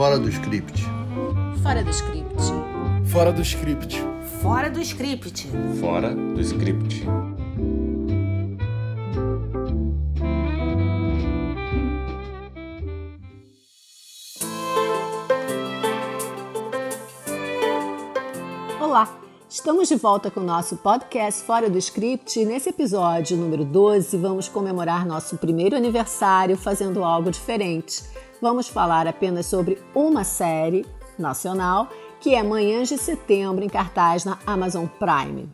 Fora do script. Fora do script. Fora do script. Fora do script. Fora do script. Olá, estamos de volta com o nosso podcast Fora do Script e nesse episódio número 12 vamos comemorar nosso primeiro aniversário fazendo algo diferente. Vamos falar apenas sobre uma série nacional que é Manhãs de Setembro em cartaz na Amazon Prime.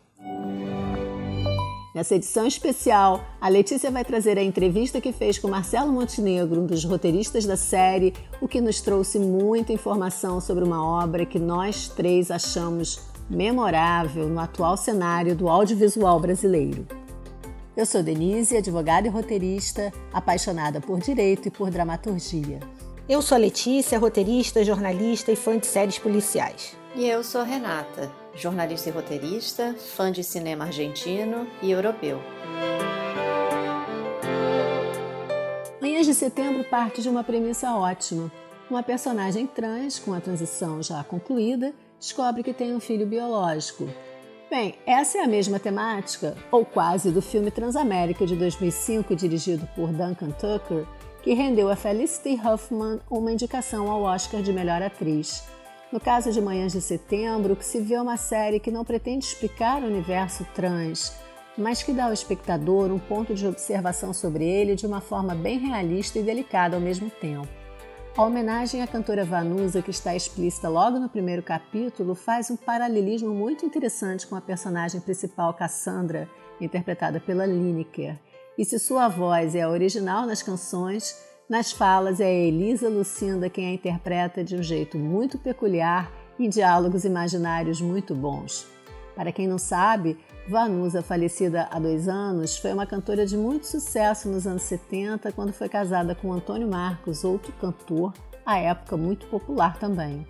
Nessa edição especial, a Letícia vai trazer a entrevista que fez com Marcelo Montenegro, um dos roteiristas da série, o que nos trouxe muita informação sobre uma obra que nós três achamos memorável no atual cenário do audiovisual brasileiro. Eu sou Denise, advogada e roteirista, apaixonada por direito e por dramaturgia. Eu sou a Letícia, roteirista, jornalista e fã de séries policiais. E eu sou a Renata, jornalista e roteirista, fã de cinema argentino e europeu. Manhãs de Setembro parte de uma premissa ótima. Uma personagem trans, com a transição já concluída, descobre que tem um filho biológico. Bem, essa é a mesma temática, ou quase, do filme Transamérica de 2005, dirigido por Duncan Tucker, que rendeu a Felicity Huffman uma indicação ao Oscar de Melhor Atriz. No caso de Manhãs de Setembro, que se vê uma série que não pretende explicar o universo trans, mas que dá ao espectador um ponto de observação sobre ele de uma forma bem realista e delicada ao mesmo tempo. A homenagem à cantora Vanusa, que está explícita logo no primeiro capítulo, faz um paralelismo muito interessante com a personagem principal Cassandra, interpretada pela Lineker, e se sua voz é a original nas canções, nas falas é a Elisa Lucinda quem a interpreta de um jeito muito peculiar e diálogos imaginários muito bons. Para quem não sabe, Vanusa, falecida há dois anos, foi uma cantora de muito sucesso nos anos 70, quando foi casada com Antônio Marcos, outro cantor, à época muito popular também.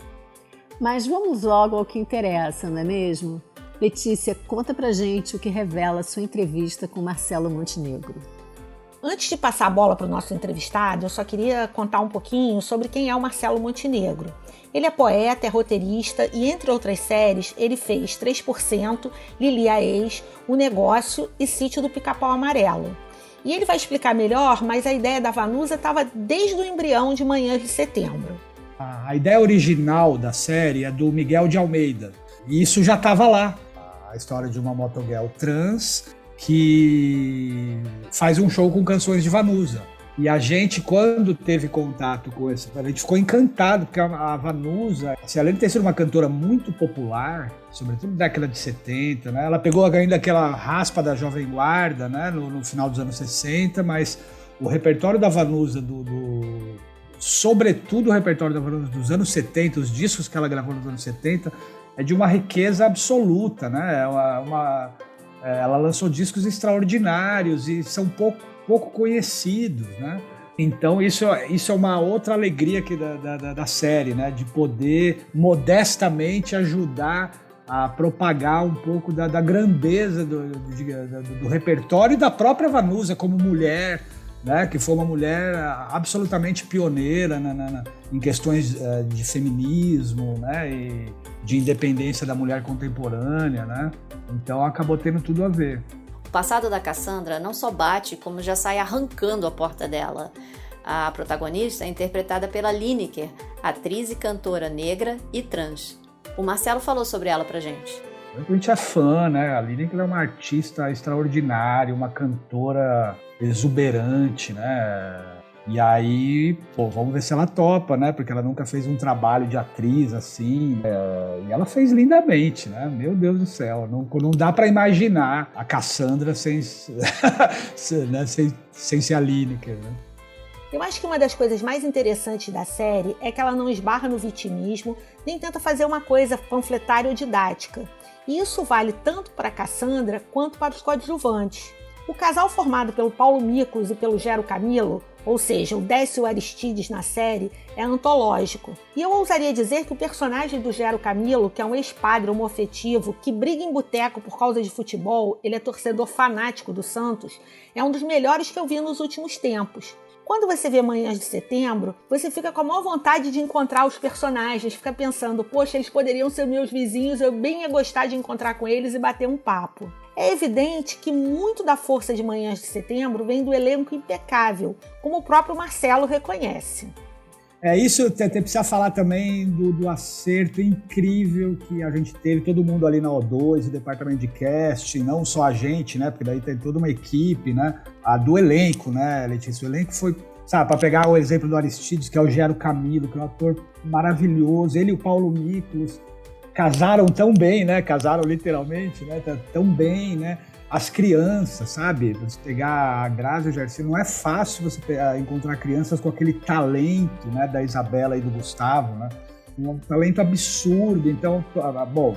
Mas vamos logo ao que interessa, não é mesmo? Letícia, conta pra gente o que revela sua entrevista com Marcelo Montenegro. Antes de passar a bola para o nosso entrevistado, eu só queria contar um pouquinho sobre quem é o Marcelo Montenegro. Ele é poeta, é roteirista e, entre outras séries, ele fez 3%, Lili a Ex, O Negócio e Sítio do Pica-Pau Amarelo. E ele vai explicar melhor, mas a ideia da Vanusa estava desde o embrião de Manhã de Setembro. A ideia original da série é do Miguel de Almeida. E isso já estava lá a história de uma motoguel trans que faz um show com canções de Vanusa. E a gente, quando teve contato com esse, a gente ficou encantado, porque a Vanusa, assim, além de ter sido uma cantora muito popular, sobretudo na década de 70, né? Ela pegou ainda aquela raspa da Jovem Guarda, né? No, no final dos anos 60, mas o repertório da Vanusa, do, do, sobretudo o repertório da Vanusa dos anos 70, os discos que ela gravou nos anos 70, é de uma riqueza absoluta, né? É uma, uma é, ela lançou discos extraordinários e são pouco, pouco conhecidos, né? Então isso, isso é uma outra alegria aqui da, da, da série, né? De poder modestamente ajudar a propagar um pouco da, da grandeza do, do, do, repertório e da própria Vanusa como mulher, né, que foi uma mulher absolutamente pioneira na, na, em questões uh, de feminismo né, e de independência da mulher contemporânea. Né? Então acabou tendo tudo a ver. O passado da Cassandra não só bate, como já sai arrancando a porta dela. A protagonista é interpretada pela Lineker, atriz e cantora negra e trans. O Marcelo falou sobre ela pra gente. A gente é fã, né? A Lineker é uma artista extraordinária, uma cantora exuberante, né? E aí, pô, vamos ver se ela topa, né? Porque ela nunca fez um trabalho de atriz assim. É... E ela fez lindamente, né? Meu Deus do céu, não, não dá para imaginar a Cassandra sem, né? sem, sem ser a Lineker, né? Eu acho que uma das coisas mais interessantes da série é que ela não esbarra no vitimismo, nem tenta fazer uma coisa panfletária ou didática. Isso vale tanto para Cassandra quanto para os coadjuvantes. O casal formado pelo Paulo Micos e pelo Gero Camilo, ou seja, o Décio Aristides na série, é antológico. E eu ousaria dizer que o personagem do Gero Camilo, que é um ex-padre homoafetivo que briga em boteco por causa de futebol, ele é torcedor fanático do Santos, é um dos melhores que eu vi nos últimos tempos. Quando você vê Manhãs de Setembro, você fica com a maior vontade de encontrar os personagens, fica pensando, poxa, eles poderiam ser meus vizinhos, eu bem ia gostar de encontrar com eles e bater um papo. É evidente que muito da força de Manhãs de Setembro vem do elenco impecável, como o próprio Marcelo reconhece. É isso, até precisa falar também do, do, acerto incrível que a gente teve, todo mundo ali na O2, o departamento de casting, não só a gente, né? Porque daí tem toda uma equipe, né? A do elenco, né, Letícia? O elenco foi, sabe, para pegar o exemplo do Aristides, que é o Gero Camilo, que é um ator maravilhoso, ele e o Paulo Miklos casaram tão bem, né? Casaram literalmente, né? Tão bem, né? As crianças, sabe? Você pegar a Grazi e o Gersi, não é fácil você encontrar crianças com aquele talento, né, da Isabela e do Gustavo, né? Um talento absurdo. Então, bom,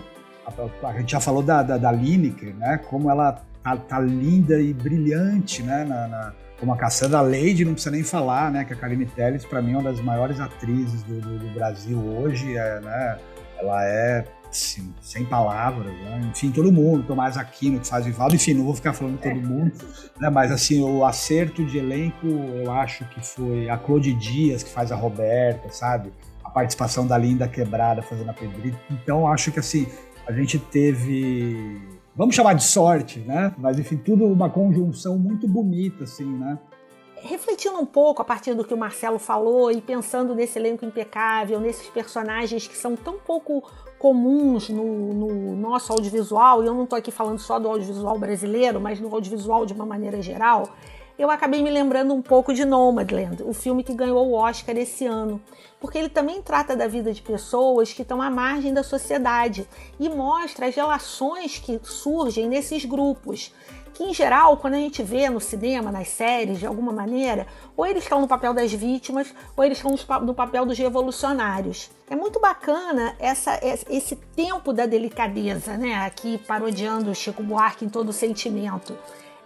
a, gente já falou da, da, da Lineker, né? Como ela tá, tá, linda e brilhante, né? Na, na, como a Cassandra Lady, não precisa nem falar, né? Que a Karine Telles, para mim, é uma das maiores atrizes do, do, do Brasil hoje, é, né? Ela é assim, sem palavras, né? enfim, todo mundo, Tomás Aquino que faz Vivaldo, enfim, não vou ficar falando de todo mundo, né? mas assim, o acerto de elenco, eu acho que foi a Claude Dias que faz a Roberta, sabe? A participação da Linda Quebrada fazendo a Pedrita, então acho que assim, a gente teve, vamos chamar de sorte, né? Mas enfim, tudo uma conjunção muito bonita, assim, né? refletindo um pouco a partir do que o Marcelo falou e pensando nesse elenco impecável, nesses personagens que são tão pouco comuns no, no nosso audiovisual, e eu não estou aqui falando só do audiovisual brasileiro, mas no audiovisual de uma maneira geral, eu acabei me lembrando um pouco de Nomadland, o filme que ganhou o Oscar esse ano, porque ele também trata da vida de pessoas que estão à margem da sociedade e mostra as relações que surgem nesses grupos que em geral, quando a gente vê no cinema, nas séries, de alguma maneira, ou eles estão no papel das vítimas, ou eles estão no papel dos revolucionários. É muito bacana essa, esse tempo da delicadeza, né? Aqui parodiando Chico Buarque em todo o sentimento.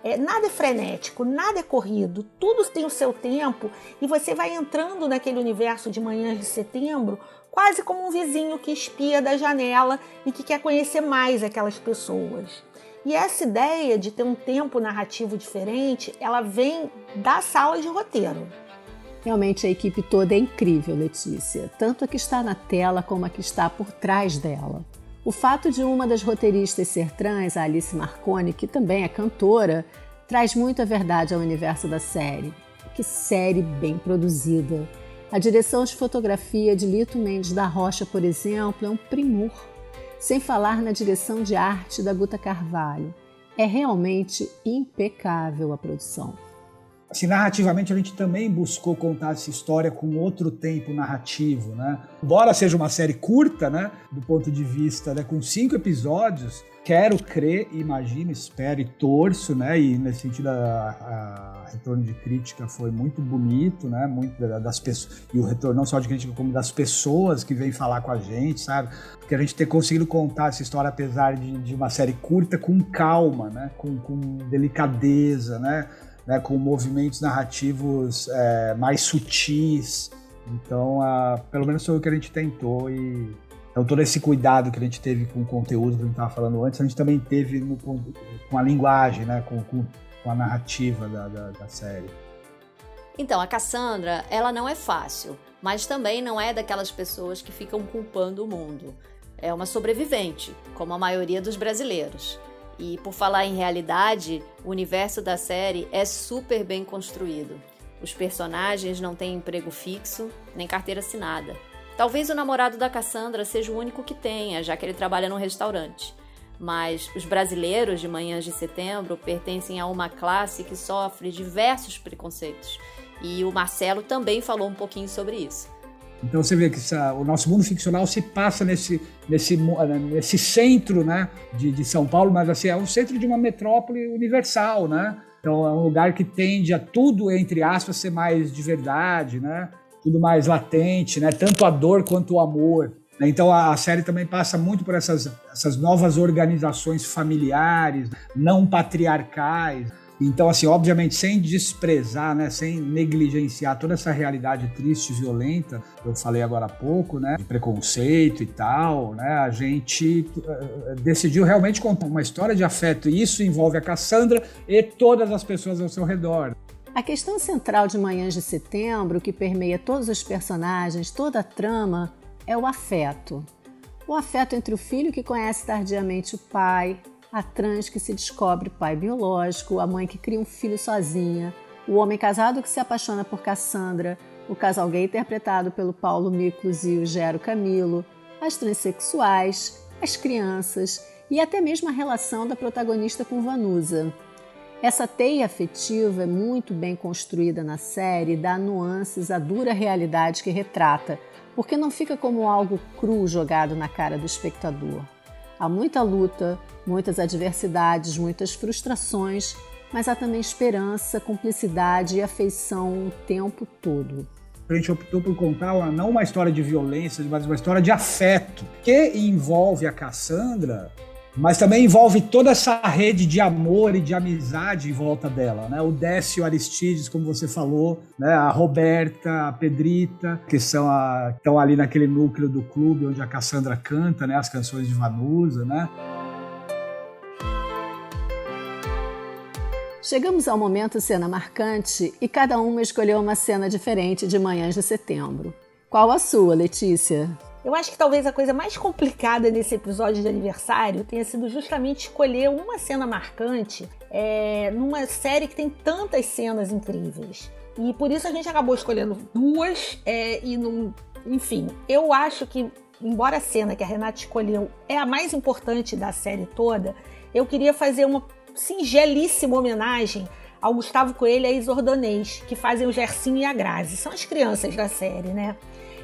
É, nada é frenético, nada é corrido, tudo tem o seu tempo e você vai entrando naquele universo de manhãs de setembro quase como um vizinho que espia da janela e que quer conhecer mais aquelas pessoas. E essa ideia de ter um tempo narrativo diferente, ela vem da sala de roteiro. Realmente a equipe toda é incrível, Letícia, tanto a que está na tela como a que está por trás dela. O fato de uma das roteiristas ser trans, a Alice Marconi, que também é cantora, traz muita verdade ao universo da série. Que série bem produzida! A direção de fotografia de Lito Mendes da Rocha, por exemplo, é um primor sem falar na direção de arte da Guta Carvalho. É realmente impecável a produção. Assim, narrativamente a gente também buscou contar essa história com outro tempo narrativo, né? Embora seja uma série curta, né, do ponto de vista, né, com cinco episódios, quero crer, imagino, espero e torço, né? E nesse sentido a, a retorno de crítica foi muito bonito, né? Muito das pessoas e o retorno não só de crítica como das pessoas que vêm falar com a gente, sabe? Porque a gente ter conseguido contar essa história apesar de, de uma série curta com calma, né? Com, com delicadeza, né? Né? Com movimentos narrativos é, mais sutis. Então, a, pelo menos foi o que a gente tentou e então, todo esse cuidado que a gente teve com o conteúdo que a gente estava falando antes, a gente também teve no, com, a linguagem, né? com, com, com a narrativa da, da, da série. Então, a Cassandra, ela não é fácil, mas também não é daquelas pessoas que ficam culpando o mundo. É uma sobrevivente, como a maioria dos brasileiros. E por falar em realidade, o universo da série é super bem construído. Os personagens não têm emprego fixo, nem carteira assinada. Talvez o namorado da Cassandra seja o único que tenha, já que ele trabalha num restaurante. Mas os brasileiros de manhãs de setembro pertencem a uma classe que sofre diversos preconceitos. E o Marcelo também falou um pouquinho sobre isso. Então você vê que essa, o nosso mundo ficcional se passa nesse, nesse, nesse centro né, de, de São Paulo, mas assim, é um centro de uma metrópole universal, né? Então é um lugar que tende a tudo, entre aspas, ser mais de verdade, né? tudo mais latente, né? Tanto a dor quanto o amor. Né? Então a, série também passa muito por essas, essas novas organizações familiares, não patriarcais. Então, assim, obviamente, sem desprezar, né, sem negligenciar toda essa realidade triste e violenta, eu falei agora há pouco, né, de preconceito e tal, né, a gente uh, decidiu realmente contar uma história de afeto e isso envolve a Cassandra e todas as pessoas ao seu redor. A questão central de Manhãs de Setembro, que permeia todos os personagens, toda a trama, é o afeto. O afeto entre o filho que conhece tardiamente o pai, a trans que se descobre pai biológico, a mãe que cria um filho sozinha, o homem casado que se apaixona por Cassandra, o casal gay interpretado pelo Paulo Miklos e o Gero Camilo, as transexuais, as crianças e até mesmo a relação da protagonista com Vanusa. Essa teia afetiva é muito bem construída na série e dá nuances à dura realidade que retrata, porque não fica como algo cru jogado na cara do espectador. Há muita luta, muitas adversidades, muitas frustrações, mas há também esperança, cumplicidade e afeição o tempo todo. A gente optou por contar uma, não uma história de violência, mas uma história de afeto, que envolve a Cassandra mas também envolve toda essa rede de amor e de amizade em volta dela, né? O Décio Aristides, como você falou, né? A Roberta, a Pedrita, que são a, estão ali naquele núcleo do clube onde a Cassandra canta, né? As canções de Vanusa, né? Chegamos ao momento cena marcante e cada uma escolheu uma cena diferente de Manhãs de Setembro. Qual a sua, Letícia? Eu acho que talvez a coisa mais complicada nesse episódio de aniversário tenha sido justamente escolher uma cena marcante é, numa série que tem tantas cenas incríveis. E por isso a gente acabou escolhendo duas é, e não. Enfim, eu acho que, embora a cena que a Renata escolheu é a mais importante da série toda, eu queria fazer uma singelíssima homenagem ao Gustavo Coelho e a Isordonês, que fazem o Gersinho e a Grazi. São as crianças da série, né?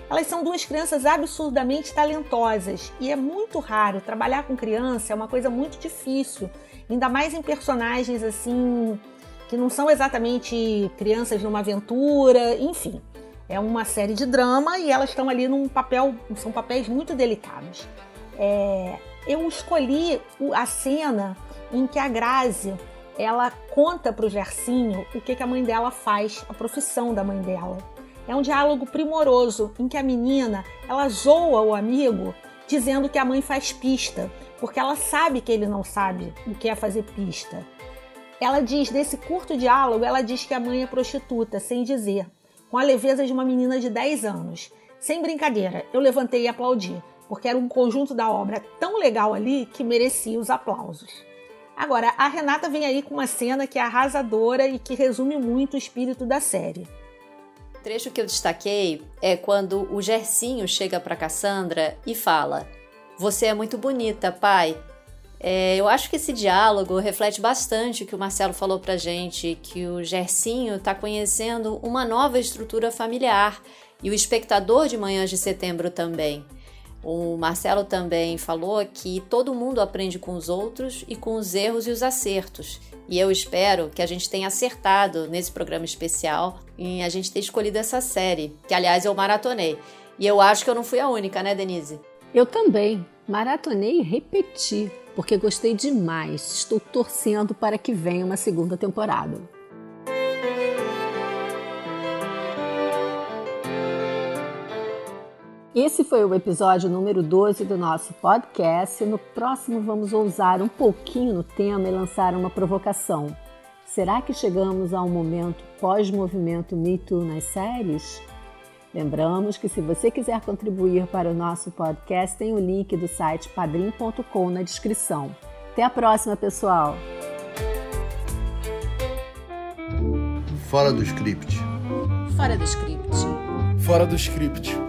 Elas são duas crianças absurdamente talentosas e é muito raro trabalhar com criança, é uma coisa muito difícil, ainda mais em personagens assim que não são exatamente crianças numa aventura, enfim. É uma série de drama e elas estão ali num papel, são papéis muito delicados. É, eu escolhi a cena em que a Grazi ela conta para o Gersinho o que, que a mãe dela faz, a profissão da mãe dela. É um diálogo primoroso em que a menina ela zoa o amigo dizendo que a mãe faz pista, porque ela sabe que ele não sabe o que é fazer pista. Ela diz, nesse curto diálogo, ela diz que a mãe é prostituta, sem dizer, com a leveza de uma menina de 10 anos. Sem brincadeira, eu levantei e aplaudi, porque era um conjunto da obra tão legal ali que merecia os aplausos. Agora, a Renata vem aí com uma cena que é arrasadora e que resume muito o espírito da série. O trecho que eu destaquei é quando o Gercinho chega para Cassandra e fala: Você é muito bonita, pai. É, eu acho que esse diálogo reflete bastante o que o Marcelo falou pra gente, que o Gercinho está conhecendo uma nova estrutura familiar e o espectador de Manhãs de Setembro também. O Marcelo também falou que todo mundo aprende com os outros e com os erros e os acertos. E eu espero que a gente tenha acertado nesse programa especial em a gente ter escolhido essa série, que aliás eu maratonei. E eu acho que eu não fui a única, né, Denise? Eu também. Maratonei e repeti, porque gostei demais. Estou torcendo para que venha uma segunda temporada. Esse foi o episódio número 12 do nosso podcast. No próximo, vamos ousar um pouquinho no tema e lançar uma provocação. Será que chegamos a um momento pós-movimento Me Too nas séries? Lembramos que se você quiser contribuir para o nosso podcast, tem o link do site padrim.com na descrição. Até a próxima, pessoal! Fora do script. Fora do script. Fora do script.